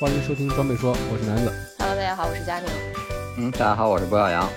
欢迎收听装备说，我是南子。Hello，大家好，我是佳宁。嗯，大家好，我是郭耀阳。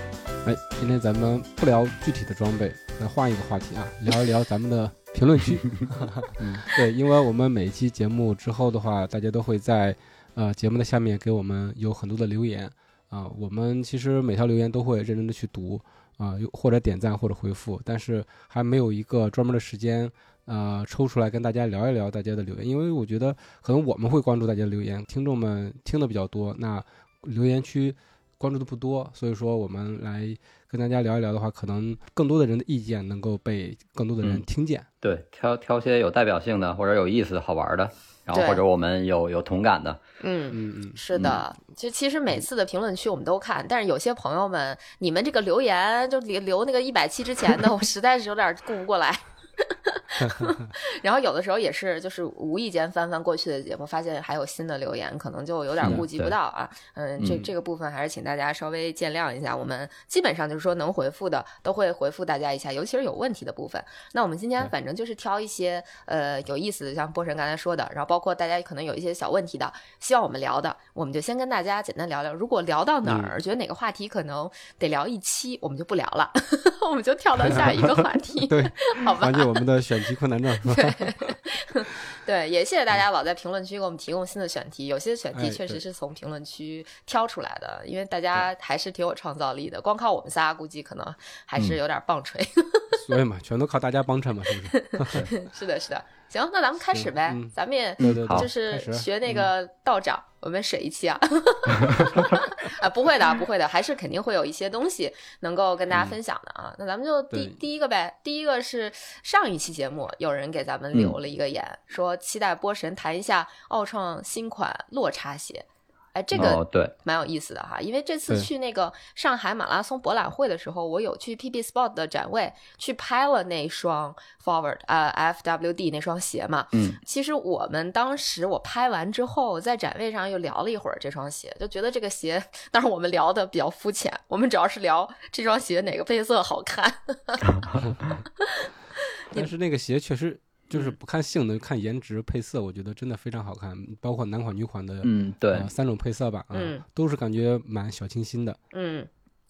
哎，今天咱们不聊具体的装备，来换一个话题啊，聊一聊咱们的评论区。嗯，对，因为我们每一期节目之后的话，大家都会在呃节目的下面给我们有很多的留言啊、我们其实每条留言都会认真的去读啊、又或者点赞或者回复，但是还没有一个专门的时间。呃，抽出来跟大家聊一聊大家的留言，因为我觉得可能我们会关注大家的留言，听众们听的比较多，那留言区关注的不多，所以说我们来跟大家聊一聊的话，可能更多的人的意见能够被更多的人嗯听见。对，挑挑些有代表性的，或者有意思、好玩的，然后或者我们有有同感的。嗯。嗯嗯，是的，其实其实每次的评论区我们都看，但是有些朋友们，你们这个留言就留留那个一百期之前的，我实在是有点顾不过来。然后有的时候也是，就是无意间翻翻过去的节目，发现还有新的留言，可能就有点顾及不到啊。嗯，这嗯这个部分还是请大家稍微见谅一下。我们基本上就是说能回复的都会回复大家一下，尤其是有问题的部分。那我们今天反正就是挑一些呃有意思的，像波神刚才说的，然后包括大家可能有一些小问题的，希望我们聊的，我们就先跟大家简单聊聊。如果聊到哪儿，觉得哪个话题可能得聊一期，我们就不聊了，我们就跳到下一个话题，对，好吧我们的选题困难症是吧？对，也谢谢大家老在评论区给我们提供新的选题，有些选题确实是从评论区挑出来的，因为大家还是挺有创造力的，光靠我们仨估计可能还是有点棒槌。所以嘛，全都靠大家帮衬嘛，是不是？是的，是的。行，那咱们开始呗，嗯咱们也对对对，就是学那个道长，我们水一期啊。啊，不会的，不会的，还是肯定会有一些东西能够跟大家分享的啊。那咱们就第第一个呗，第一个是上一期节目有人给咱们留了一个言，说期待波神谈一下奥创新款落差鞋。哎，这个哦，对，蛮有意思的哈，因为这次去那个上海马拉松博览会的时候，我有去 PB Sport 的展位去拍了那双 Forward 呃 FWD 那双鞋嘛。嗯，其实我们当时我拍完之后，在展位上又聊了一会儿这双鞋，就觉得这个鞋，当然我们聊的比较肤浅，我们主要是聊这双鞋哪个配色好看。但是那个鞋确实就是嗯不看性能，看颜值、配色，我觉得真的非常好看，包括男款、女款的嗯，对呃，三种配色吧，啊嗯，都是感觉蛮小清新的。嗯，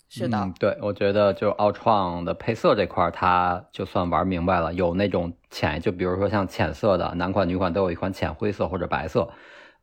是的，嗯对，我觉得就奥创的配色这块儿，它就算玩明白了，有那种浅，就比如说像浅色的，男款、女款都有一款浅灰色或者白色。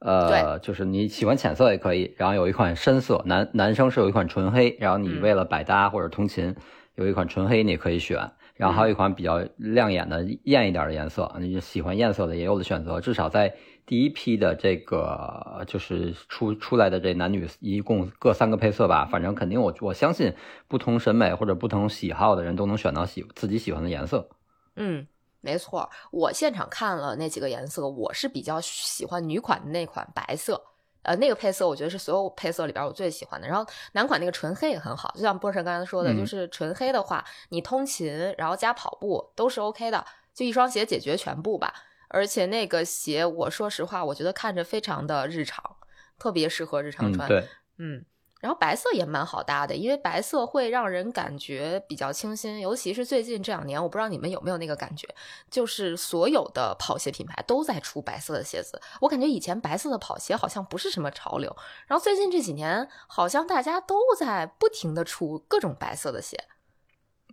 呃，就是你喜欢浅色也可以，然后有一款深色，男男生是有一款纯黑，然后你嗯为了百搭或者通勤，有一款纯黑你也可以选，然后还有一款比较亮眼的艳一点的颜色，你喜欢艳色的也有的选择，至少在第一批的这个就是出出来的这男女一共各三个配色吧，反正肯定我我相信不同审美或者不同喜好的人都能选到喜自己喜欢的颜色。嗯，没错，我现场看了那几个颜色，我是比较喜欢女款的那款白色。呃，那个配色我觉得是所有配色里边我最喜欢的。然后男款那个纯黑也很好，就像波神刚才说的，嗯就是纯黑的话，你通勤然后加跑步都是 OK 的，就一双鞋解决全部吧。而且那个鞋，我说实话，我觉得看着非常的日常，特别适合日常嗯，穿。对，嗯，然后白色也蛮好搭的，因为白色会让人感觉比较清新，尤其是最近这两年，我不知道你们有没有那个感觉，就是所有的跑鞋品牌都在出白色的鞋子。我感觉以前白色的跑鞋好像不是什么潮流，然后最近这几年好像大家都在不停的出各种白色的鞋。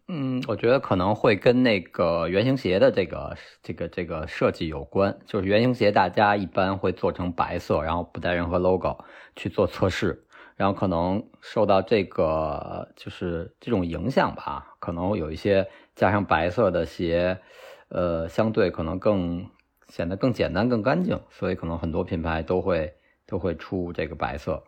嗯，我觉得可能会跟那个原型鞋的这个这个这个设计有关。就是原型鞋大家一般会做成白色，然后不带任何 logo 去做测试，然后可能受到这个就是这种影响吧，可能有一些加上白色的鞋，呃，相对可能更显得更简单、更干净，所以可能很多品牌都会都会出这个白色。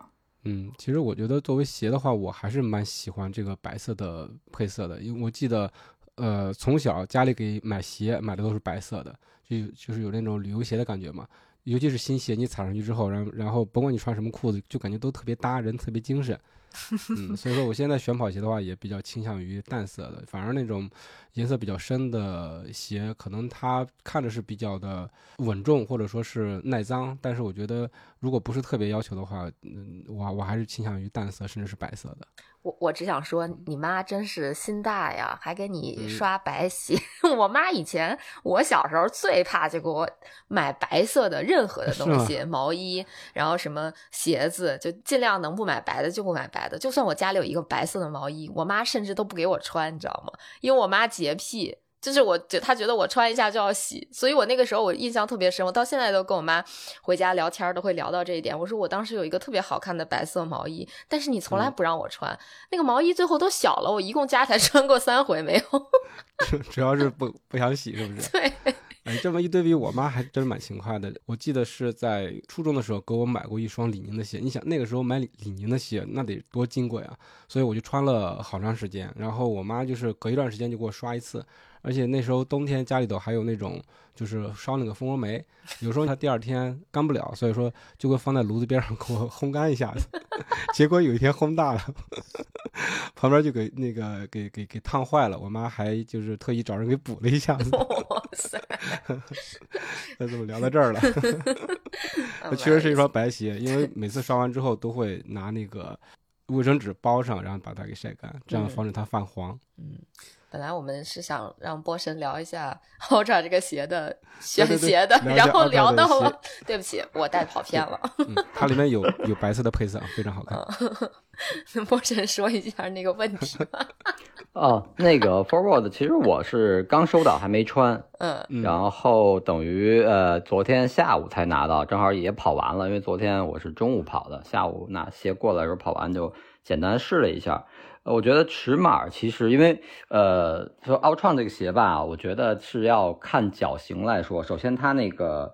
嗯，其实我觉得作为鞋的话，我还是蛮喜欢这个白色的配色的，因为我记得呃，从小家里给买鞋买的都是白色的，就就是有那种旅游鞋的感觉嘛。尤其是新鞋，你踩上去之后，然后然后甭管你穿什么裤子，就感觉都特别搭，人特别精神。嗯，所以说我现在选跑鞋的话，也比较倾向于淡色的，反而那种颜色比较深的鞋，可能它看着是比较的稳重，或者说是耐脏，但是我觉得如果不是特别要求的话，嗯，我我还是倾向于淡色，甚至是白色的。我我只想说，你妈真是心大呀，还给你嗯刷白鞋。我妈以前我小时候最怕就给我买白色的任何的东西，毛衣，然后什么鞋子，就尽量能不买白的就不买白的。就算我家里有一个白色的毛衣，我妈甚至都不给我穿，你知道吗？因为我妈洁癖。就是我觉他觉得我穿一下就要洗，所以我那个时候我印象特别深，我到现在都跟我妈回家聊天都会聊到这一点。我说我当时有一个特别好看的白色毛衣，但是你从来嗯不让我穿，那个毛衣最后都小了，我一共加起来穿过三回没有。主要是不不想洗，是不是？对，哎，这么一对比，我妈还真蛮勤快的。我记得是在初中的时候给我买过一双李宁的鞋。你想那个时候买李李宁的鞋，那得多金贵啊！所以我就穿了好长时间。然后我妈就是隔一段时间就给我刷一次，而且那时候冬天家里头还有那种就是烧那个蜂窝煤，有时候它第二天干不了，所以说就会放在炉子边上给我烘干一下子。结果有一天烘大了，旁边就给那个给给给烫坏了。我妈还就是特意找人给补了一下子。那怎么聊到这儿了？那确实是一双白鞋，因为每次刷完之后都会拿那个卫生纸包上，然后把它给晒干，这样嗯防止它泛黄。嗯，本来我们是想让波神聊一下 Ultra 这个鞋的选鞋的，然后聊到了，对不起，我带跑偏了。嗯，它里面有有白色的配色，非常好看。波神说一下那个问题吧。哦，那个 Forward 其实我是刚收到，还没穿，嗯嗯，然后等于呃昨天下午才拿到，正好也跑完了，因为昨天我是中午跑的，下午拿鞋过来的时候跑完就简单试了一下。呃我觉得尺码其实因为呃说奥创这个鞋吧，我觉得是要看脚型来说，首先它那个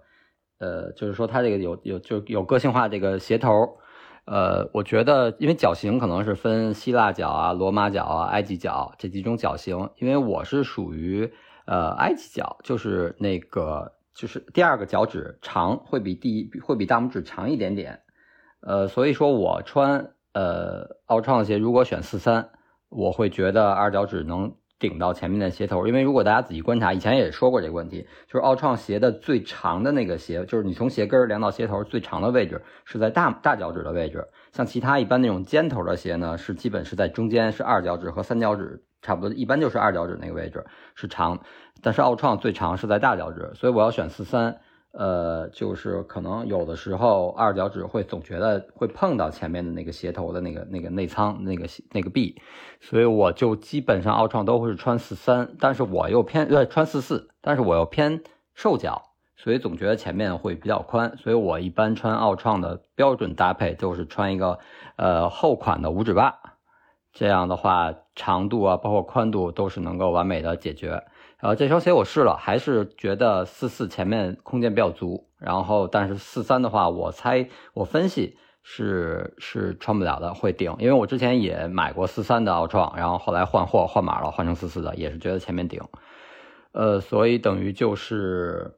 呃就是说它这个有有就有个性化这个鞋头。呃，我觉得，因为脚型可能是分希腊脚啊、罗马脚啊、埃及脚这几种脚型，因为我是属于呃埃及脚，就是那个就是第二个脚趾长，会比第一会比大拇指长一点点，呃，所以说我穿呃奥创的鞋，如果选四三，我会觉得二脚趾能顶到前面的鞋头，因为如果大家仔细观察，以前也说过这个问题，就是奥创鞋的最长的那个鞋，就是你从鞋跟量到鞋头最长的位置是在大大脚趾的位置，像其他一般那种尖头的鞋呢，是基本是在中间，是二脚趾和三脚趾差不多，一般就是二脚趾那个位置是长，但是奥创最长是在大脚趾，所以我要选四三。呃，就是可能有的时候二脚趾会总觉得会碰到前面的那个鞋头的那个那个内仓那个那个臂，所以我就基本上奥创都会是穿四三，但是我又偏呃穿四四，但是我又偏瘦脚，所以总觉得前面会比较宽，所以我一般穿奥创的标准搭配就是穿一个呃厚款的五指袜，这样的话长度啊包括宽度都是能够完美的解决。呃，这双鞋我试了，还是觉得四四前面空间比较足，然后但是四三的话，我猜我分析是是穿不了的，会顶，因为我之前也买过四三的奥创，然后后来换货换码了，换成四四的，也是觉得前面顶，呃，所以等于就是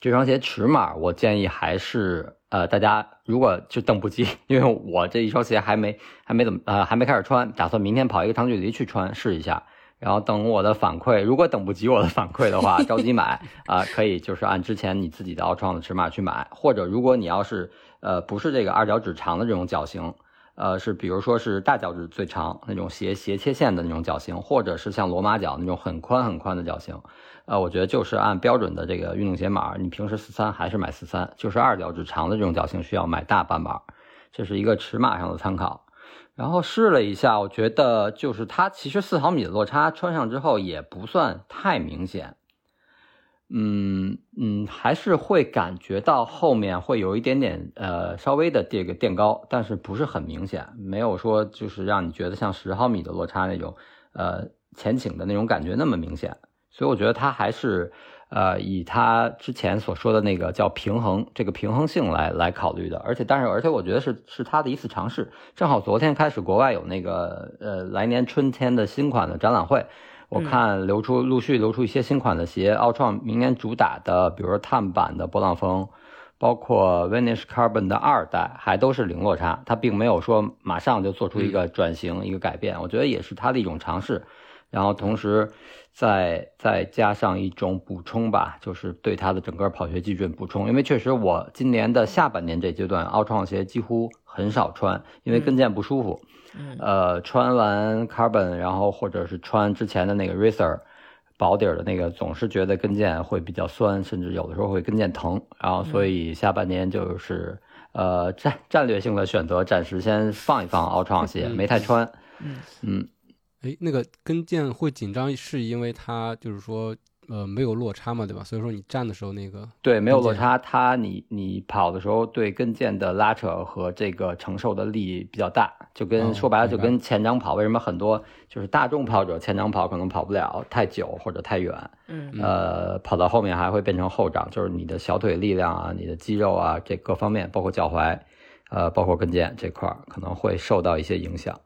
这双鞋尺码，我建议还是呃大家如果就等不及，因为我这一双鞋还没还没怎么呃还没开始穿，打算明天跑一个长距离去穿试一下。然后等我的反馈，如果等不及我的反馈的话，着急买啊、可以就是按之前你自己的奥创的尺码去买，或者如果你要是呃不是这个二脚趾长的这种脚型，呃是比如说是大脚趾最长那种斜斜切线的那种脚型，或者是像罗马脚那种很宽很宽的脚型，呃我觉得就是按标准的这个运动鞋码，你平时四三还是买四三，就是二脚趾长的这种脚型需要买大半码，这是一个尺码上的参考。然后试了一下，我觉得就是它其实四毫米的落差穿上之后也不算太明显，嗯嗯，还是会感觉到后面会有一点点呃稍微的这个垫高，但是不是很明显，没有说就是让你觉得像十毫米的落差那种呃前倾的那种感觉那么明显，所以我觉得它还是。呃，以他之前所说的那个叫平衡，这个平衡性来来考虑的，而且但是而且我觉得是是他的一次尝试。正好昨天开始国外有那个呃来年春天的新款的展览会，我看流出陆续流出一些新款的鞋，奥创明年主打的，比如说碳板的波浪风，包括 Vanish Carbon 的二代，还都是零落差，它并没有说马上就做出一个转型、一个改变，我觉得也是他的一种尝试。然后同时再再加上一种补充吧，就是对它的整个跑鞋基准补充，因为确实我今年的下半年这阶段，奥创鞋几乎很少穿，因为跟腱不舒服。嗯。呃，穿完 Carbon，然后或者是穿之前的那个 Racer 薄底儿的那个，总是觉得跟腱会比较酸，甚至有的时候会跟腱疼。然后所以下半年就是呃战战略性的选择，暂时先放一放奥创鞋，嗯。没太穿。嗯。嗯，哎，那个跟腱会紧张，是因为它就是说呃没有落差嘛，对吧？所以说你站的时候那个对，没有落差，它你你跑的时候对跟腱的拉扯和这个承受的力比较大，就跟、哦说白了就跟前掌跑，为什么很多就是大众跑者前掌跑可能跑不了太久或者太远，嗯呃，跑到后面还会变成后掌，就是你的小腿力量啊、你的肌肉啊，这各方面，包括脚踝，呃，包括跟腱这块儿，可能会受到一些影响。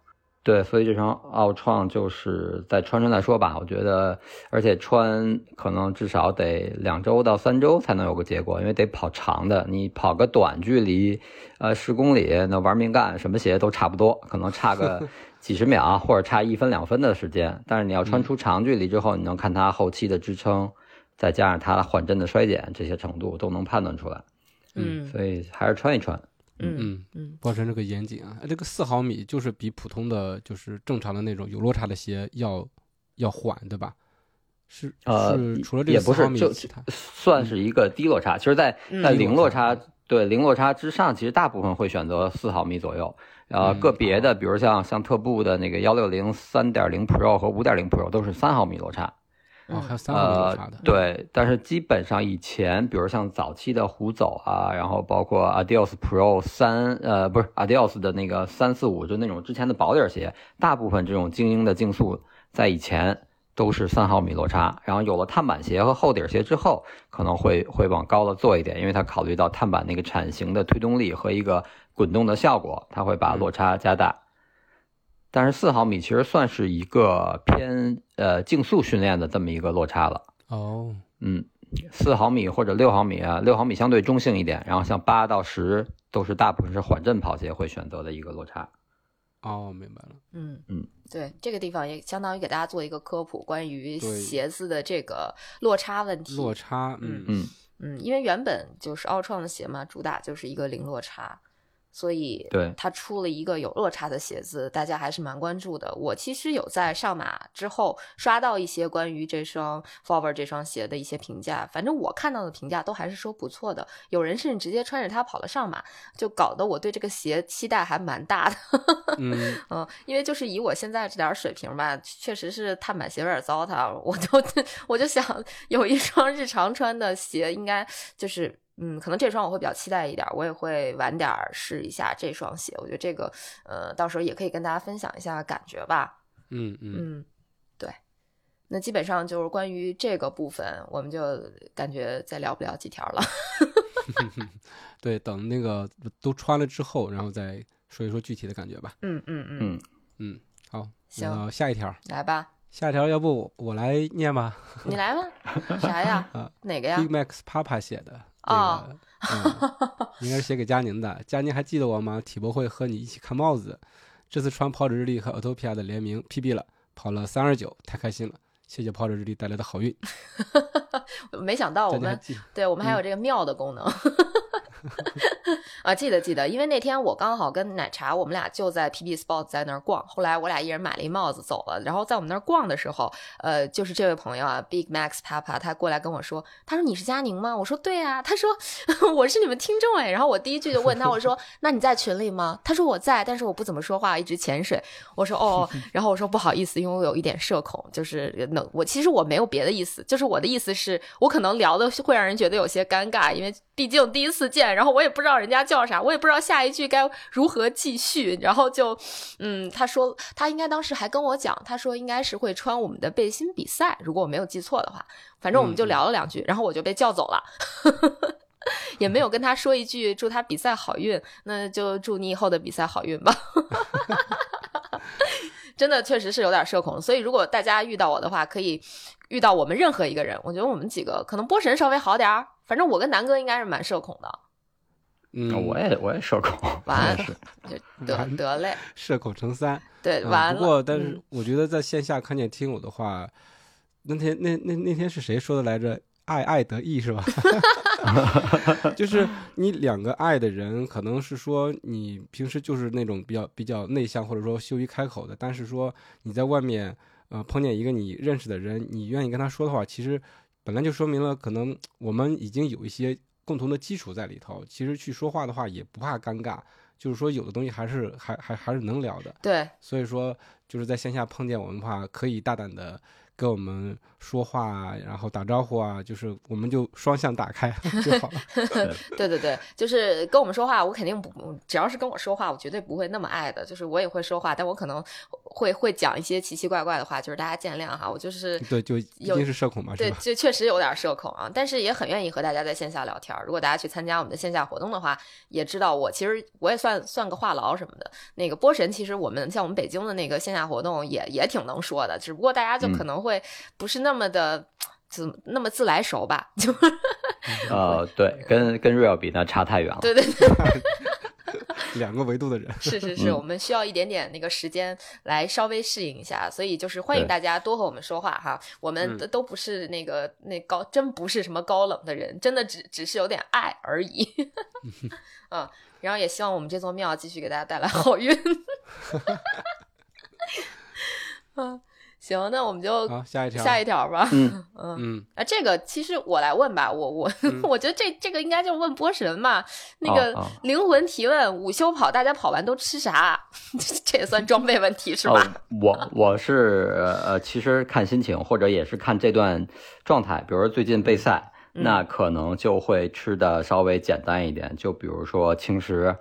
对，所以这双奥创就是在穿穿再说吧。我觉得，而且穿可能至少得两周到三周才能有个结果，因为得跑长的。你跑个短距离，呃，十公里，那玩命干，什么鞋都差不多，可能差个 几十秒或者差一分两分的时间。但是你要穿出长距离之后，你能看它后期的支撑，再加上它缓震的衰减这些程度都能判断出来。嗯所以还是穿一穿。嗯嗯嗯保持这个严谨啊。这个四毫米就是比普通的就是正常的那种有落差的鞋要要缓，对吧？是呃除了这也个四毫米，不是就其他算是一个低落差。其实在，嗯在零落差差对零落差之上，其实大部分会选择四毫米左右。呃，嗯个别的，比如像像特步的那个幺六零三点零 Pro 和五点零 Pro 都是三毫米落差。哦，还有三毫米落差的呃，，对，但是基本上以前，比如像早期的胡走啊，然后包括 Adios Pro 三，呃，不是 Adios 的那个三四五，就那种之前的薄底儿鞋，大部分这种精英的竞速在以前都是三毫米落差，然后有了碳板鞋和厚底儿鞋之后，可能会会往高了做一点，因为它考虑到碳板那个铲型的推动力和一个滚动的效果，它会把落差加大。但是四毫米其实算是一个偏呃竞速训练的这么一个落差了。哦，嗯，四毫米或者六毫米啊，六毫米相对中性一点，然后像八到十都是大部分是缓震跑鞋会选择的一个落差。哦，明白了。嗯嗯，对，这个地方也相当于给大家做一个科普，关于鞋子的这个落差问题。落差，嗯嗯嗯，嗯，因为原本就是奥创的鞋嘛，主打就是一个零落差，所以对它出了一个有落差的鞋子，大家还是蛮关注的。我其实有在上马之后刷到一些关于这双 Forward 这双鞋的一些评价，反正我看到的评价都还是说不错的，有人甚至直接穿着它跑了上马，就搞得我对这个鞋期待还蛮大的。嗯，嗯，因为就是以我现在这点水平吧，确实是碳板鞋有点糟蹋，我就 我就想有一双日常穿的鞋，应该就是嗯，可能这双我会比较期待一点儿，我也会晚点儿试一下这双鞋，我觉得这个呃，到时候也可以跟大家分享一下感觉吧。嗯嗯，嗯，对。那基本上就是关于这个部分，我们就感觉再聊不了几条了。对，等那个都穿了之后，然后再说一说具体的感觉吧。嗯嗯嗯，嗯，嗯，好，行下一条，来吧，下一条要不我我来念吧你来吧，啥呀啊？哪个呀？Big？Max Papa 写的。哦那个，嗯，应该是写给佳宁的。佳宁还记得我吗？体博会和你一起看帽子，这次穿跑者日历和 Autopia 的联名 PB 了，跑了三二九，太开心了！谢谢跑者日历带来的好运。没想到我们对我们还有这个妙的功能。啊，记得记得，因为那天我刚好跟奶茶，我们俩就在 PB Sport 在那儿逛，后来我俩一人买了一帽子走了。然后在我们那儿逛的时候，呃，就是这位朋友啊，Big Max Papa，他过来跟我说，他说你是佳宁吗？我说对啊，他说 我是你们听众哎。然后我第一句就问他，我说那你在群里吗？他说我在，但是我不怎么说话，一直潜水。我说哦，然后我说不好意思，因为我有一点社恐，就是能我其实我没有别的意思，就是我的意思是我可能聊的会让人觉得有些尴尬，因为毕竟第一次见，然后我也不知道人家叫啥，我也不知道下一句该如何继续，然后就嗯，他说他应该当时还跟我讲，他说应该是会穿我们的背心比赛，如果我没有记错的话，反正我们就聊了两句，然后我就被叫走了。也没有跟他说一句祝他比赛好运，那就祝你以后的比赛好运吧。真的确实是有点社恐。所以如果大家遇到我的话，可以遇到我们任何一个人，我觉得我们几个可能波神稍微好点儿，反正我跟南哥应该是蛮社恐的。嗯，我也我也社恐，完我也是就得得嘞，社恐成三。对，啊完了。不过，但是嗯我觉得在线下看见听友的话，那天那那那天是谁说的来着？爱爱得意是吧？就是你两个爱的人，可能是说你平时就是那种比较比较内向，或者说羞于开口的，但是说你在外面呃碰见一个你认识的人，你愿意跟他说的话，其实本来就说明了可能我们已经有一些共同的基础在里头，其实去说话的话也不怕尴尬，就是说有的东西还是还还还是能聊的。对，所以说就是在线下碰见我们的话，可以大胆的跟我们说话啊，然后打招呼啊，就是我们就双向打开 就好了。对对对，就是跟我们说话，我肯定不，只要是跟我说话，我绝对不会那么爱的。就是我也会说话，但我可能会会讲一些奇奇怪怪的话，就是大家见谅哈。我就是对，就一定是社恐嘛，对，就确实有点社恐啊，但是也很愿意和大家在线下聊天。如果大家去参加我们的线下活动的话，也知道我其实我也算算个话痨什么的。那个波神，其实我们像我们北京的那个线下活动也也挺能说的，只不过大家就可能会不是那么的。自那么自来熟吧，就 呃，对，跟跟 real 比那差太远了。对对对，两个维度的人，是是是，嗯我们需要一点点那个时间来稍微适应一下，所以就是欢迎大家多和我们说话哈。我们嗯都都不是那个那高，真不是什么高冷的人，真的只只是有点爱而已。嗯，然后也希望我们这座庙继续给大家带来好运。嗯，行，那我们就好，下一条，下一条吧。嗯嗯。嗯，啊，这个其实我来问吧，我我、嗯 我觉得这这个应该就是问波神嘛，那个灵魂提问，午休跑大家跑完都吃啥？这也算装备问题是吧？哦，我我是呃，其实看心情，或者也是看这段状态。比如说最近备赛，嗯那可能就会吃的稍微简单一点，就比如说轻食，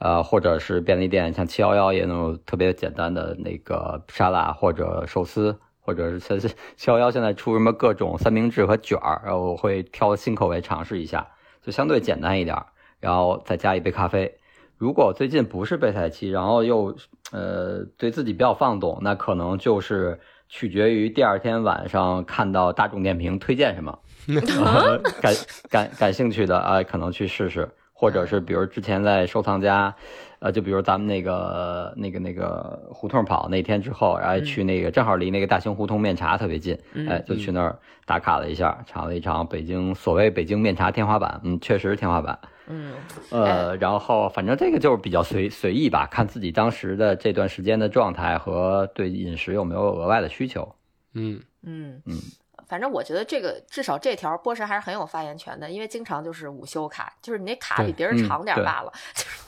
呃，或者是便利店像七幺幺也那种特别简单的那个沙拉或者寿司，或者是现七幺幺现在出什么各种三明治和卷儿，然后我会挑新口味尝试一下，就相对简单一点儿，然后再加一杯咖啡。如果最近不是备赛期，然后又呃对自己比较放纵，那可能就是取决于第二天晚上看到大众点评推荐什么，呃感感感兴趣的啊、可能去试试，或者是比如之前在收藏家，呃，就比如咱们那个那个那个胡同跑那天之后，然后去那个正好离那个大兴胡同面茶特别近，嗯哎，就去那儿打卡了一下，尝了一尝北京所谓北京面茶天花板，嗯，确实是天花板。嗯，呃，然后反正这个就是比较随随意吧，看自己当时的这段时间的状态和对饮食有没有额外的需求。嗯，嗯。嗯，反正我觉得这个至少这条波神还是很有发言权的，因为经常就是午休卡，就是你那卡比别人长点儿罢了。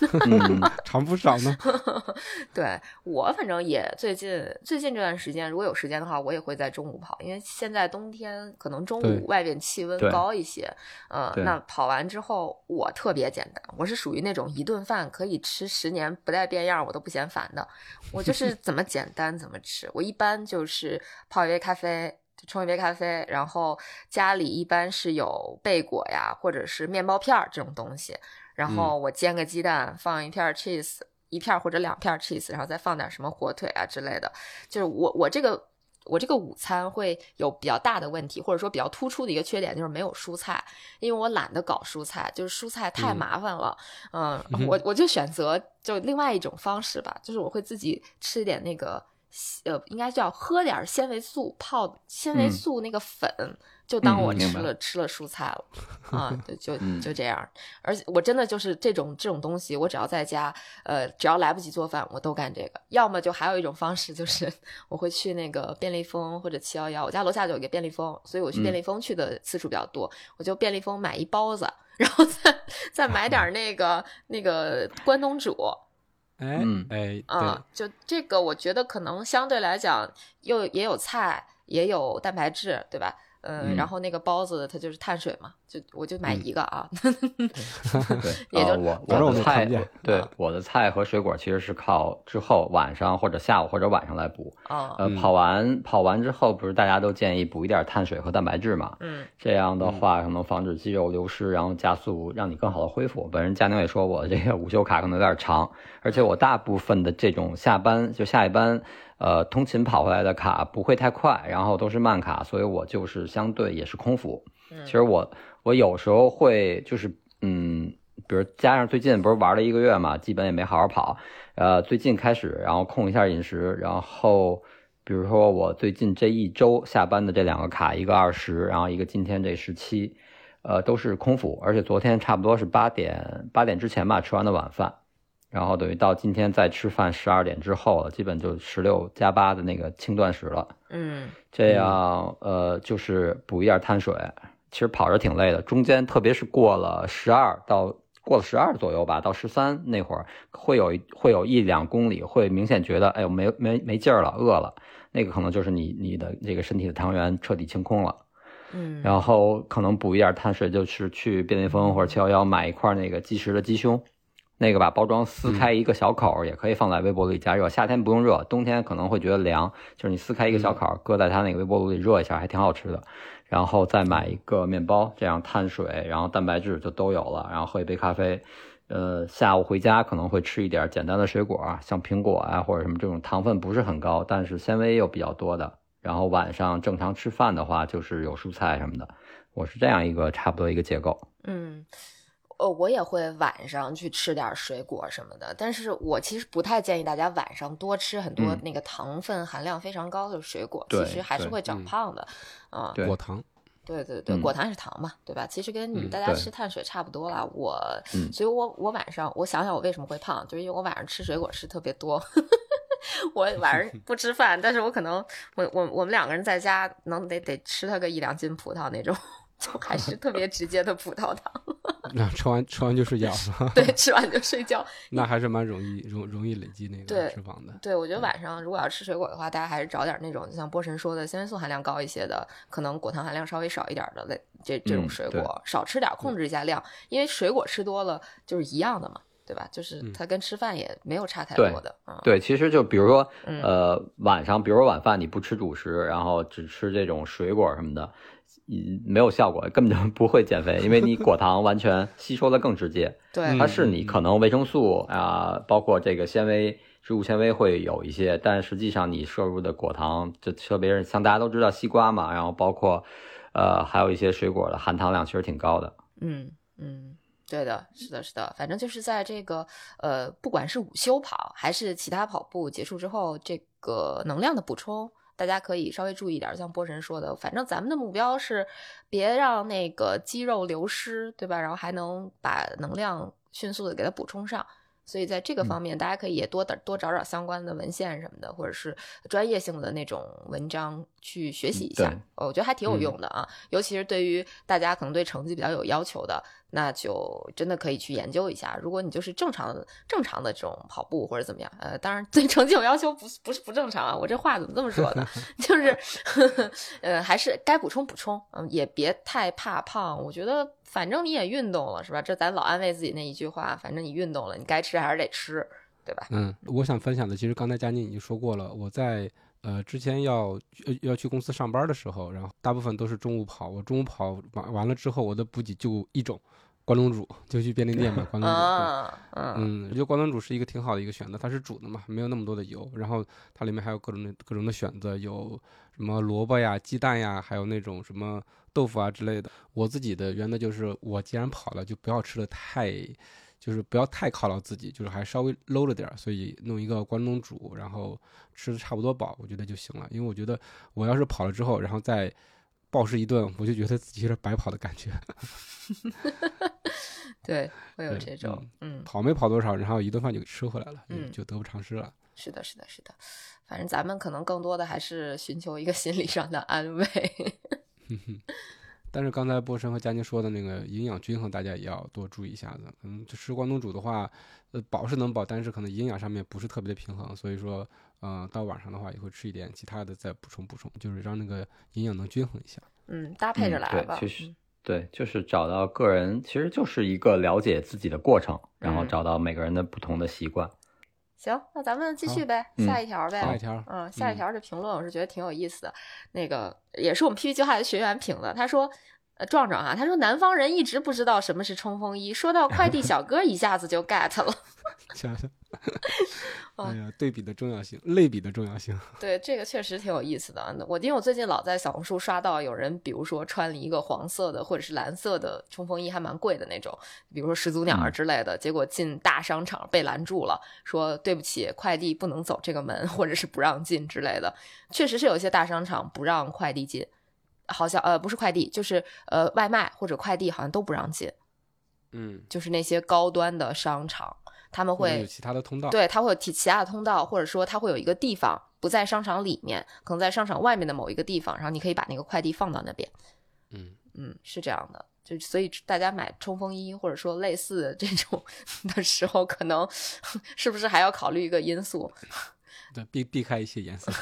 嗯，长不少呢。对我反正也最近最近这段时间，如果有时间的话，我也会在中午跑，因为现在冬天可能中午外边气温高一些，嗯，对那跑完之后我特别简单，我是属于那种一顿饭可以吃十年不带变样，我都不嫌烦的，我就是怎么简单怎么吃，我一般就是泡一杯咖啡。就冲一杯咖啡，然后家里一般是有贝果呀，或者是面包片儿这种东西，然后我煎个鸡蛋，放一片儿 cheese，一片儿或者两片儿 cheese，然后再放点什么火腿啊之类的。就是我我这个我这个午餐会有比较大的问题，或者说比较突出的一个缺点就是没有蔬菜，因为我懒得搞蔬菜，就是蔬菜太嗯麻烦了。嗯，嗯我我就选择就另外一种方式吧，就是我会自己吃一点那个。呃，应该叫喝点纤维素泡纤维嗯素那个粉，就当我吃了吃了蔬菜了 啊，就就嗯就这样。而且我真的就是这种这种东西，我只要在家，呃，只要来不及做饭，我都干这个。要么就还有一种方式，就是 我会去那个便利蜂或者七幺幺，我家楼下就有一个便利蜂，所以我去便嗯利蜂去的次数比较多。我就便利蜂买一包子，然后再再买点那个那个关东煮。哎嗯哎，啊，就这个，我觉得可能相对来讲又也有菜，也有蛋白质，对吧？嗯，嗯然后那个包子它就是碳水嘛，就我就买嗯一个啊，对，也就呃、我反正我我的菜没看见，对啊我的菜和水果其实是靠之后晚上或者下午或者晚上来补。哦，呃，嗯跑完跑完之后，不是大家都建议补一点碳水和蛋白质嘛？嗯这样的话可能防止肌肉流失，然后加速让你更好的恢复。本人佳宁也说我这个午休卡可能有点长，而且我大部分的这种下班就下一班，呃，通勤跑回来的卡不会太快，然后都是慢卡，所以我就是相对也是空腹。嗯，其实我我有时候会就是嗯，比如加上最近不是玩了一个月嘛，基本也没好好跑，呃，最近开始然后控一下饮食，然后比如说我最近这一周下班的这两个卡，一个二十，然后一个今天这十七，呃，都是空腹，而且昨天差不多是八点八点之前吧吃完的晚饭。然后等于到今天再吃饭十二点之后了，基本就十六加八的那个轻断食了。嗯这样呃就是补一点碳水，其实跑着挺累的，中间特别是过了十二到过了十二左右吧，到十三那会儿会有一会有一两公里会明显觉得哎呦没没没劲儿了，饿了，那个可能就是你你的这个身体的糖原彻底清空了，嗯，然后可能补一点碳水，就是去便利蜂或者七幺幺买一块那个即食的鸡胸。那个把包装撕开一个小口，也可以放在微波炉里加热。夏天不用热，冬天可能会觉得凉，就是你撕开一个小口，搁在它那个微波炉里热一下，还挺好吃的。然后再买一个面包，这样碳水，然后蛋白质就都有了。然后喝一杯咖啡，呃，下午回家可能会吃一点简单的水果啊，像苹果啊或者什么这种糖分不是很高，但是纤维又比较多的。然后晚上正常吃饭的话，就是有蔬菜什么的。我是这样一个差不多一个结构。嗯，呃，我也会晚上去吃点水果什么的，但是我其实不太建议大家晚上多吃很多嗯那个糖分含量非常高的水果，对其实还是会长嗯胖的。啊、果糖，对对对，嗯果糖是糖嘛，对吧？其实跟你们嗯大家吃碳水差不多啦。我，嗯所以我我晚上我想想我为什么会胖，就是因为我晚上吃水果吃特别多。我晚上不吃饭，但是我可能我我我们两个人在家能得得吃它个一两斤葡萄那种，就还是特别直接的葡萄糖。那吃完吃完就睡觉是吧？对，吃完就睡觉。那还是蛮容易容容易累积那个脂肪的。对，我觉得晚上如果要吃水果的话，大家还是找点那种，就像波神说的，纤维素含量高一些的，可能果糖含量稍微少一点的类这这种水果，少吃点，控制一下量，因为水果吃多了就是一样的嘛，对吧？就是嗯。它跟吃饭也没有差太多的，嗯，对，其实就比如说，嗯。呃，晚上，比如说晚饭你不吃主食，然后只吃这种水果什么的，嗯，没有效果，根本就不会减肥，因为你果糖完全 吸收的更直接，对，它是你可能维生素啊、包括这个纤维、植物纤维会有一些，但实际上你摄入的果糖，就特别是像大家都知道西瓜嘛，然后包括呃还有一些水果的含糖量其实挺高的。嗯嗯，对的，是的，是的，反正就是在这个呃，不管是午休跑还是其他跑步结束之后，这个能量的补充，大家可以稍微注意一点。像波神说的，反正咱们的目标是别让那个肌肉流失，对吧？然后还能把能量迅速的给它补充上。所以在这个方面，大家可以也多点多找找相关的文献什么的，或者是专业性的那种文章去学习一下我觉得还挺有嗯用的啊，尤其是对于大家可能对成绩比较有要求的，那就真的可以去研究一下。如果你就是正常正常的这种跑步或者怎么样，呃，当然对成绩有要求不是不是不正常啊，我这话怎么这么说呢？就是呃，还是该补充补充，嗯，也别太怕胖。我觉得反正你也运动了，是吧？这咱老安慰自己那一句话，反正你运动了，你该吃还是得吃，对吧？嗯，我想分享的，其实刚才佳妮已经说过了。我在呃之前要呃要去公司上班的时候，然后大部分都是中午跑。我中午跑完完了之后，我的补给就一种关东煮，就去便利店买关东煮。啊，嗯嗯，我觉得关东煮是一个挺好的一个选择，它是煮的嘛，没有那么多的油，然后它里面还有各种的各种的选择，有什么萝卜呀、鸡蛋呀，还有那种什么豆腐啊之类的。我自己的原则就是，我既然跑了，就不要吃的太，就是不要太犒劳自己，就是还稍微 low 了点儿，所以弄一个关东煮，然后吃的差不多饱，我觉得就行了。因为我觉得我要是跑了之后，然后再暴食一顿，我就觉得自己有点白跑的感觉。对，会有这种，嗯，跑没跑多少，然后一顿饭就给吃回来了，就嗯就得不偿失了。是的，是的，是的。反正咱们可能更多的还是寻求一个心理上的安慰。但是刚才波神和佳宁说的那个营养均衡，大家也要多注意一下子。可能就吃关东煮的话，呃，饱是能饱，但是可能营养上面不是特别的平衡，所以说，嗯、到晚上的话也会吃一点其他的再补充补充，就是让那个营养能均衡一下。嗯，搭配着来吧。对，其实嗯对，就是找到个人，其实就是一个了解自己的过程，然后嗯找到每个人的不同的习惯。行，那咱们继续呗，嗯下一条呗。下一条，嗯，下一嗯条这评论我是觉得挺有意思的，那个也是我们 PP 计划的学员评的，他说。呃，壮壮啊，他说南方人一直不知道什么是冲锋衣，说到快递小哥一下子就 get 了。想想，哦哎呀，对比的重要性，类比的重要性，对，这个确实挺有意思的。我因为我最近老在小红书刷到有人，比如说穿了一个黄色的或者是蓝色的冲锋衣，还蛮贵的那种，比如说始祖鸟儿嗯之类的，结果进大商场被拦住了，说对不起，快递不能走这个门，或者是不让进之类的。确实是有些大商场不让快递进，好像呃不是快递，就是呃外卖或者快递好像都不让进，嗯，就是那些高端的商场，他们会其他的通道，对，它会有其其他的通道，或者说它会有一个地方不在商场里面，可能在商场外面的某一个地方，然后你可以把那个快递放到那边。嗯，嗯，是这样的，就所以大家买冲锋衣或者说类似这种 的时候，可能 是不是还要考虑一个因素？对，避避开一些颜色，